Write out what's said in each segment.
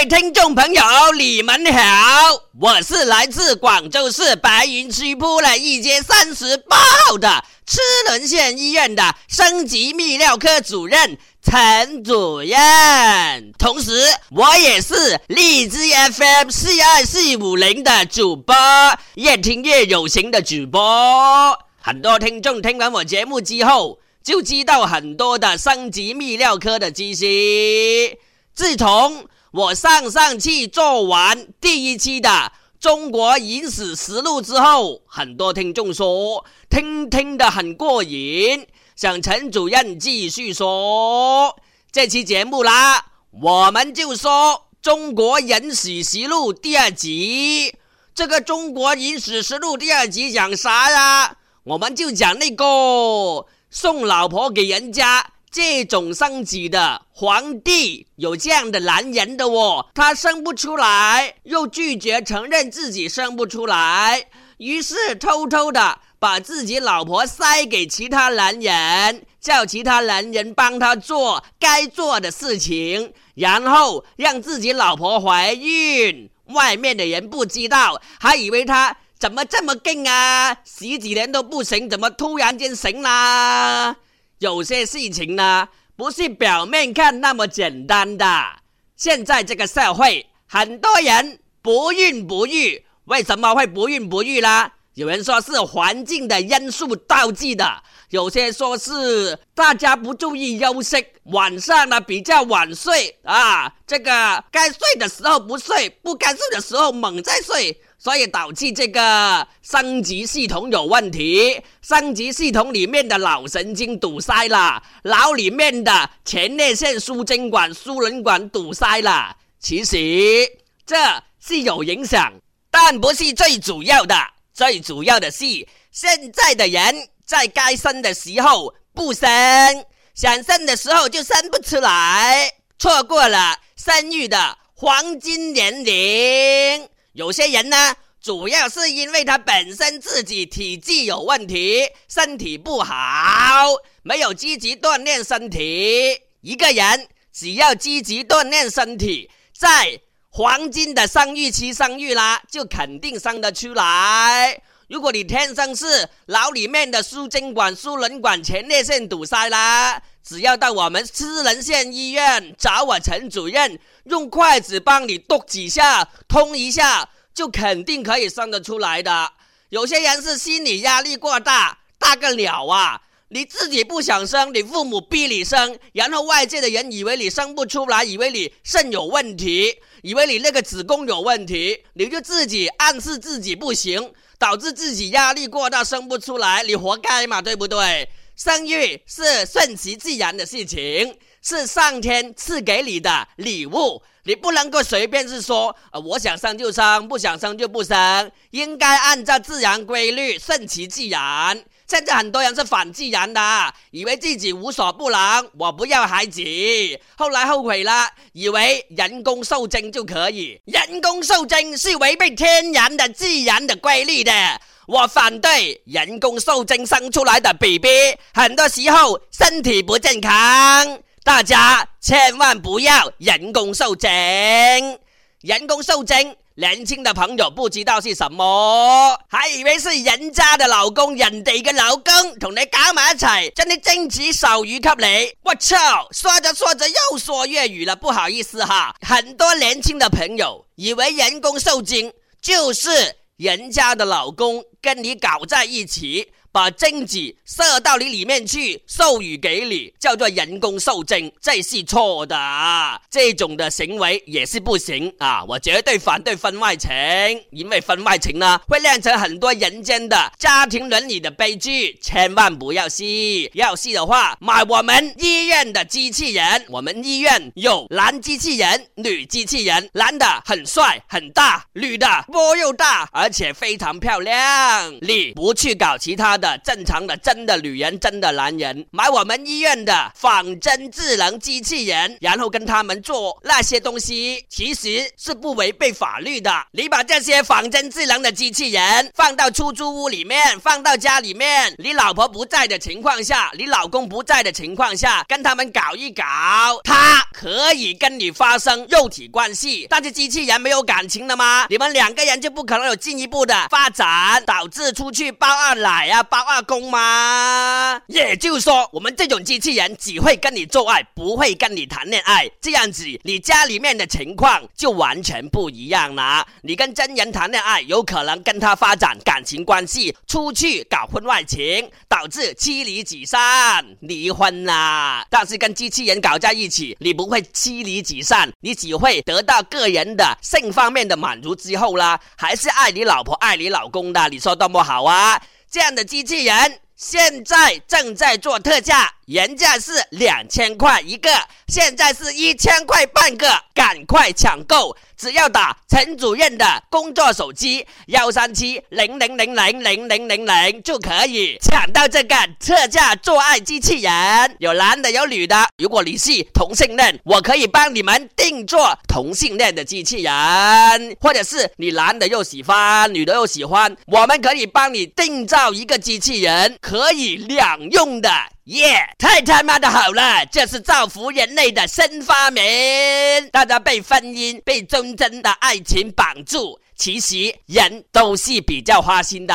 位听众朋友，你们好，我是来自广州市白云区铺了一街三十八号的赤棱县医院的升级泌尿科主任陈主任，同时我也是荔枝 FM 四二四五零的主播，越听越有型的主播。很多听众听完我节目之后，就知道很多的升级泌尿科的知识。自从我上上期做完第一期的《中国影史实录》之后，很多听众说听听得很过瘾，想陈主任继续说这期节目啦。我们就说《中国影史实录》第二集。这个《中国影史实录》第二集讲啥呀？我们就讲那个送老婆给人家。这种升级的皇帝有这样的男人的哦，他生不出来，又拒绝承认自己生不出来，于是偷偷的把自己老婆塞给其他男人，叫其他男人帮他做该做的事情，然后让自己老婆怀孕。外面的人不知道，还以为他怎么这么劲啊，十几年都不行，怎么突然间行啦？有些事情呢，不是表面看那么简单的。现在这个社会，很多人不孕不育，为什么会不孕不育啦？有人说是环境的因素导致的，有些说是大家不注意休息，晚上呢比较晚睡啊，这个该睡的时候不睡，不该睡的时候猛在睡。所以导致这个升级系统有问题，升级系统里面的脑神经堵塞了，脑里面的前列腺输精管、输卵管堵塞了。其实这是有影响，但不是最主要的。最主要的是，现在的人在该生的时候不生，想生的时候就生不出来，错过了生育的黄金年龄。有些人呢，主要是因为他本身自己体质有问题，身体不好，没有积极锻炼身体。一个人只要积极锻炼身体，在黄金的生育期生育啦，就肯定生得出来。如果你天生是脑里面的输精管、输卵管、前列腺堵塞啦，只要到我们私人县医院找我陈主任。用筷子帮你剁几下，通一下，就肯定可以生得出来的。有些人是心理压力过大，大个鸟啊！你自己不想生，你父母逼你生，然后外界的人以为你生不出来，以为你肾有问题，以为你那个子宫有问题，你就自己暗示自己不行，导致自己压力过大生不出来，你活该嘛，对不对？生育是顺其自然的事情。是上天赐给你的礼物，你不能够随便是说，呃，我想生就生，不想生就不生，应该按照自然规律，顺其自然。现在很多人是反自然的，以为自己无所不能，我不要孩子，后来后悔了，以为人工受精就可以，人工受精是违背天然的自然的规律的，我反对人工受精生出来的 BB，很多时候身体不健康。大家千万不要人工受精，人工受精，年轻的朋友不知道是什么，还以为是人家的老公，人哋嘅老公同你搞埋一齊，將啲精子授予給你。我操！说着说着又说粤语了，不好意思哈。很多年轻的朋友以为人工受精就是人家的老公跟你搞在一起。把精子射到你里面去，授予给你，叫做人工受精，这是错的啊。这种的行为也是不行啊！我绝对反对婚外情，因为婚外情呢会酿成很多人间的家庭伦理的悲剧，千万不要吸。要吸的话，买我们医院的机器人。我们医院有男机器人、女机器人，男的很帅很大，女的波又大，而且非常漂亮。你不去搞其他。的正常的真的女人、真的男人买我们医院的仿真智能机器人，然后跟他们做那些东西，其实是不违背法律的。你把这些仿真智能的机器人放到出租屋里面，放到家里面，你老婆不在的情况下，你老公不在的情况下，跟他们搞一搞，他可以跟你发生肉体关系，但是机器人没有感情的吗？你们两个人就不可能有进一步的发展，导致出去包二奶啊、包二公吗？也就是说，我们这种机器人只会跟你做爱，不会跟你谈恋爱，这样子你家里面的情况就完全不一样了。你跟真人谈恋爱，有可能跟他发展感情关系，出去搞婚外情，导致妻离子散、离婚啦。但是跟机器人搞在一起，你不会妻离子散，你只会得到个人的性方面的满足之后啦，还是爱你老婆、爱你老公的。你说多么好啊！这样的机器人。现在正在做特价，原价是两千块一个，现在是一千块半个，赶快抢购！只要打陈主任的工作手机幺三七零零零零零零零零就可以抢到这个特价做爱机器人，有男的有女的。如果你是同性恋，我可以帮你们定做同性恋的机器人，或者是你男的又喜欢，女的又喜欢，我们可以帮你定造一个机器人，可以两用的。耶，太他妈的好了！这是造福人类的新发明。大家被婚姻、被忠贞的爱情绑住。其实人都是比较花心的，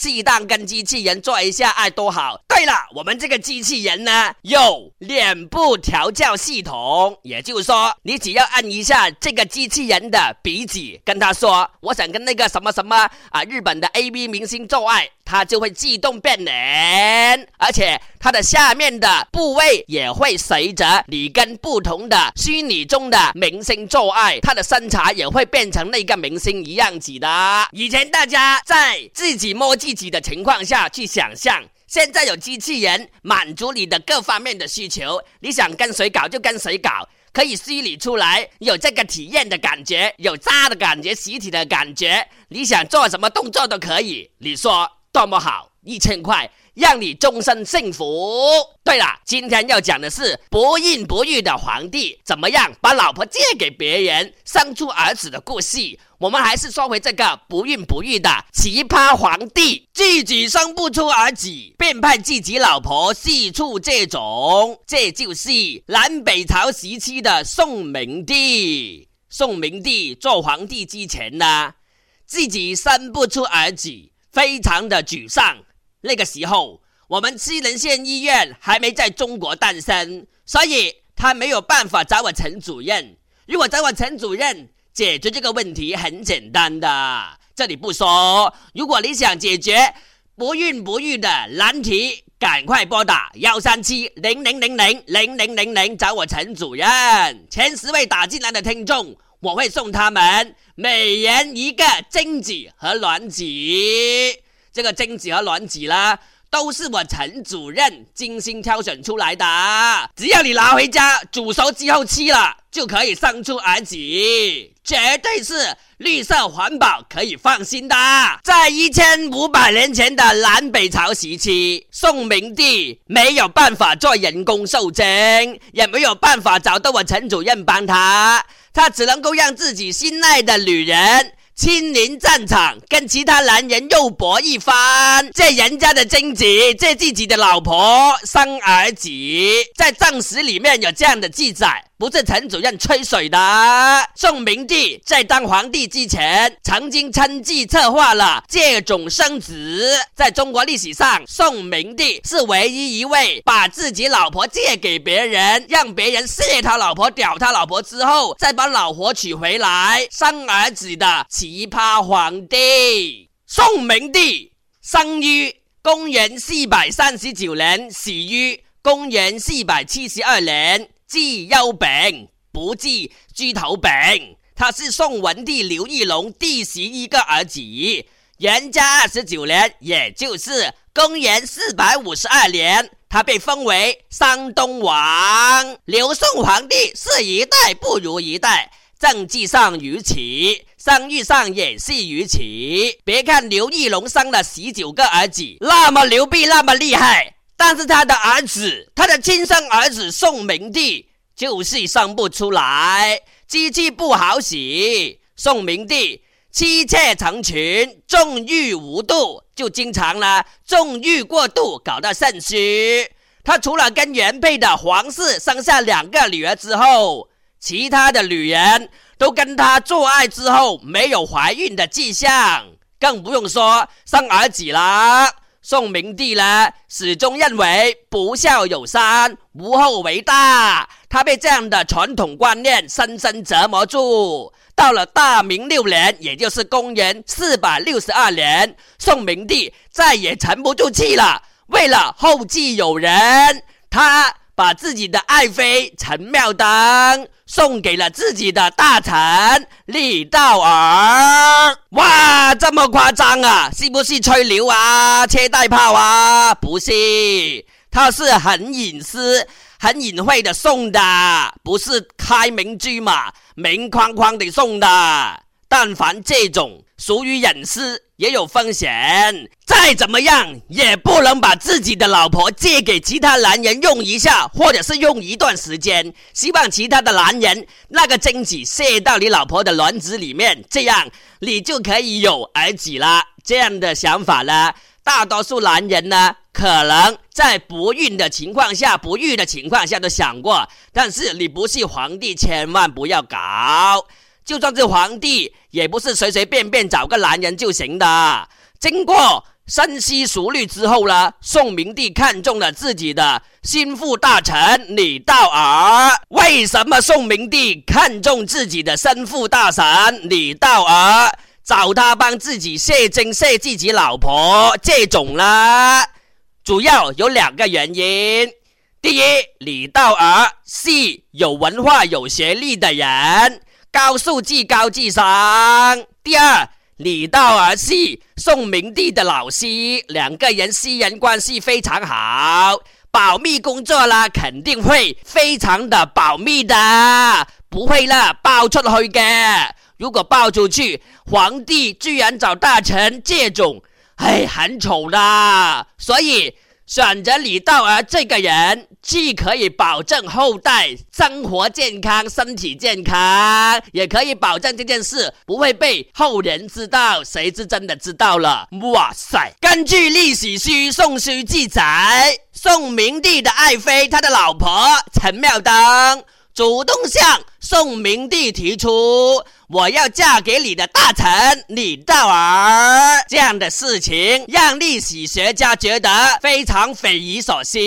适当跟机器人做一下爱多好。对了，我们这个机器人呢有脸部调教系统，也就是说，你只要按一下这个机器人的鼻子，跟他说我想跟那个什么什么啊日本的 AV 明星做爱，它就会自动变脸，而且它的下面的部位也会随着你跟不同的虚拟中的明星做爱，它的身材也会变成那个明星。一样子的。以前大家在自己摸自己的情况下去想象，现在有机器人满足你的各方面的需求，你想跟谁搞就跟谁搞，可以虚拟出来有这个体验的感觉，有扎的感觉，实体的感觉，你想做什么动作都可以。你说多么好？一千块。让你终身幸福。对了，今天要讲的是不孕不育的皇帝怎么样把老婆借给别人生出儿子的故事。我们还是说回这个不孕不育的奇葩皇帝，自己生不出儿子，便派自己老婆四处借种。这就是南北朝时期的宋明帝。宋明帝做皇帝之前呢，自己生不出儿子，非常的沮丧。那个时候，我们西仁县医院还没在中国诞生，所以他没有办法找我陈主任。如果找我陈主任解决这个问题，很简单的，这里不说。如果你想解决不孕不育的难题，赶快拨打幺三七零零零零零零零零找我陈主任。前十位打进来的听众，我会送他们每人一个精子和卵子。这个精子和卵子啦，都是我陈主任精心挑选出来的。只要你拿回家煮熟之后吃了，就可以生出儿子，绝对是绿色环保，可以放心的。在一千五百年前的南北朝时期，宋明帝没有办法做人工受精，也没有办法找到我陈主任帮他，他只能够让自己心爱的女人。亲临战场，跟其他男人肉搏一番，借人家的精子，借自己的老婆生儿子，在正史里面有这样的记载。不是陈主任吹水的。宋明帝在当皇帝之前，曾经亲自策划了借种生子。在中国历史上，宋明帝是唯一一位把自己老婆借给别人，让别人卸他老婆、屌他老婆之后，再把老婆娶回来生儿子的奇葩皇帝。宋明帝生于公元四百三十九年，死于公元四百七十二年。治幽病，不记猪头病。他是宋文帝刘义隆第十一个儿子。元嘉二十九年，也就是公元四百五十二年，他被封为山东王。刘宋皇帝是一代不如一代，政绩上如此，生育上也是如此。别看刘义隆生了十九个儿子，那么牛逼，那么厉害，但是他的儿子，他的亲生儿子宋明帝就是生不出来，机器不好使。宋明帝妻妾成群，纵欲无度，就经常呢纵欲过度，搞到肾虚。他除了跟原配的皇室生下两个女儿之后，其他的女人。都跟他做爱之后没有怀孕的迹象，更不用说生儿子了。宋明帝呢，始终认为不孝有三，无后为大。他被这样的传统观念深深折磨住。到了大明六年，也就是公元四百六十二年，宋明帝再也沉不住气了。为了后继有人，他把自己的爱妃陈妙登。送给了自己的大臣李道尔。哇，这么夸张啊？是不是吹牛啊？切带炮啊？不是，他是很隐私、很隐晦的送的，不是开明车嘛，明框框的送的。但凡这种属于隐私。也有风险，再怎么样也不能把自己的老婆借给其他男人用一下，或者是用一段时间，希望其他的男人那个精子射到你老婆的卵子里面，这样你就可以有儿子了。这样的想法呢，大多数男人呢，可能在不孕的情况下、不育的情况下都想过，但是你不是皇帝，千万不要搞。就算是皇帝，也不是随随便便找个男人就行的。经过深思熟虑之后呢，宋明帝看中了自己的心腹大臣李道尔。为什么宋明帝看中自己的心腹大臣李道尔，找他帮自己卸精卸自己老婆这种呢？主要有两个原因。第一，李道尔是有文化、有学历的人。高素质、高智商。第二，李道尔是宋明帝的老师，两个人私人关系非常好，保密工作啦，肯定会非常的保密的，不会啦爆出去嘅。如果爆出去，皇帝居然找大臣借种，哎，很丑的。所以选择李道儿这个人。既可以保证后代生活健康、身体健康，也可以保证这件事不会被后人知道。谁知真的知道了？哇塞！根据历史书《宋书》记载，宋明帝的爱妃，他的老婆陈妙登，主动向宋明帝提出。我要嫁给你的大臣李道儿，这样的事情让历史学家觉得非常匪夷所思。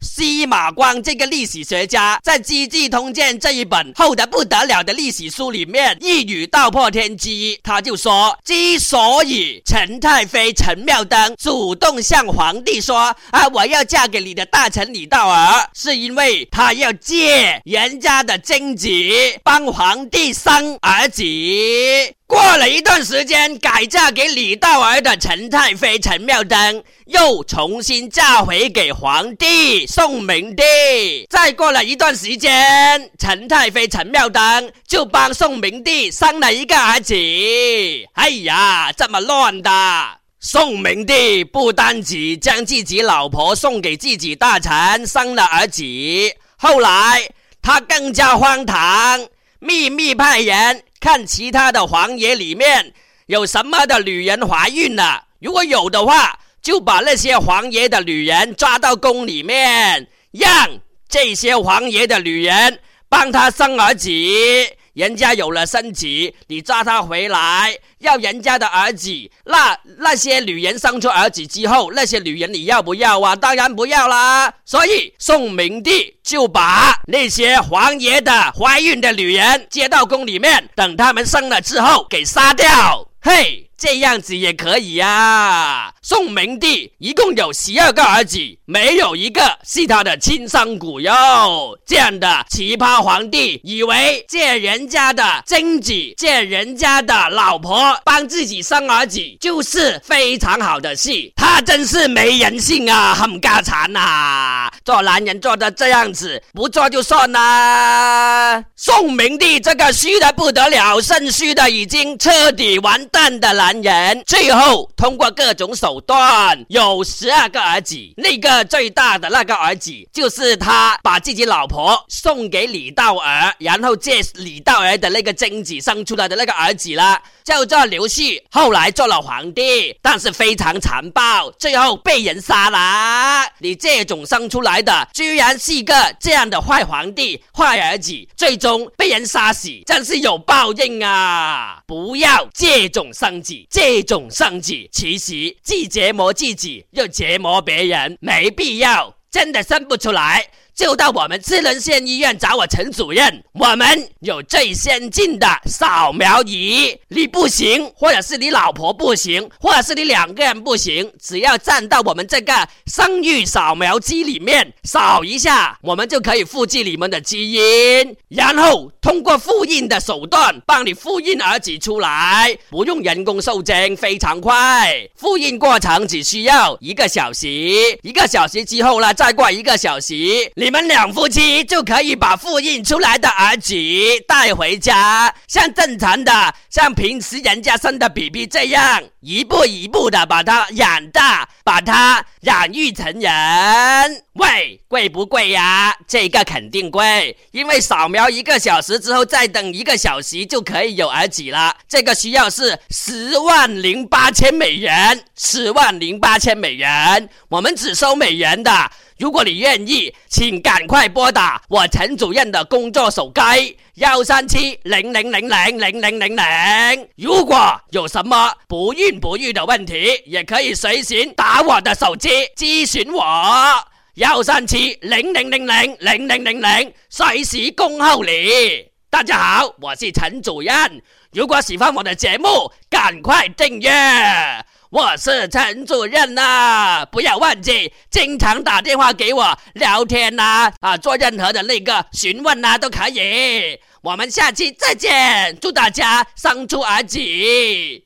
司马光这个历史学家在《资治通鉴》这一本厚得不得了的历史书里面一语道破天机，他就说：之所以陈太妃陈妙登主动向皇帝说啊，我要嫁给你的大臣李道儿，是因为他要借人家的贞子帮皇帝生儿。子过了一段时间，改嫁给李道儿的陈太妃陈妙登又重新嫁回给皇帝宋明帝。再过了一段时间，陈太妃陈妙登就帮宋明帝生了一个儿子。哎呀，这么乱的！宋明帝不单只将自己老婆送给自己大臣生了儿子，后来他更加荒唐。秘密派人看其他的皇爷里面有什么的女人怀孕了，如果有的话，就把那些皇爷的女人抓到宫里面，让这些皇爷的女人帮他生儿子。人家有了身子，你抓他回来要人家的儿子，那那些女人生出儿子之后，那些女人你要不要啊？当然不要啦。所以宋明帝就把那些皇爷的怀孕的女人接到宫里面，等他们生了之后给杀掉。嘿。这样子也可以呀。宋明帝一共有十二个儿子，没有一个是他的亲生骨肉。这样的奇葩皇帝，以为借人家的贞子、借人家的老婆帮自己生儿子，就是非常好的事。他真是没人性啊，很家产呐！做男人做的这样子，不做就算啦。宋明帝这个虚的不得了、肾虚的已经彻底完蛋的了男人，最后通过各种手段，有十二个儿子。那个最大的那个儿子，就是他把自己老婆送给李道儿，然后借李道儿的那个精子生出来的那个儿子了。叫做刘旭，后来做了皇帝，但是非常残暴，最后被人杀了。你这种生出来的，居然是一个这样的坏皇帝、坏儿子，最终被人杀死，真是有报应啊！不要这种生子，这种生子，其实既折磨自己又折磨别人，没必要，真的生不出来。就到我们智能县医院找我陈主任，我们有最先进的扫描仪。你不行，或者是你老婆不行，或者是你两个人不行，只要站到我们这个生育扫描机里面扫一下，我们就可以复制你们的基因，然后通过复印的手段帮你复印儿子出来，不用人工受精，非常快。复印过程只需要一个小时，一个小时之后呢，再过一个小时。你你们两夫妻就可以把复印出来的儿子带回家，像正常的，像平时人家生的 BB 这样，一步一步的把他养大，把他养育成人。喂，贵不贵呀？这个肯定贵，因为扫描一个小时之后，再等一个小时就可以有儿子了。这个需要是十万零八千美元，十万零八千美元，我们只收美元的。如果你愿意，请赶快拨打我陈主任的工作手机幺三七零零零零零零零零。如果有什么不孕不育的问题，也可以随时打我的手机咨询我幺三七零零零零零零零零，随时恭候你。大家好，我是陈主任。如果喜欢我的节目，赶快订阅。我是陈主任呐，不要忘记经常打电话给我聊天呐，啊，做任何的那个询问呐都可以。我们下期再见，祝大家生出儿子。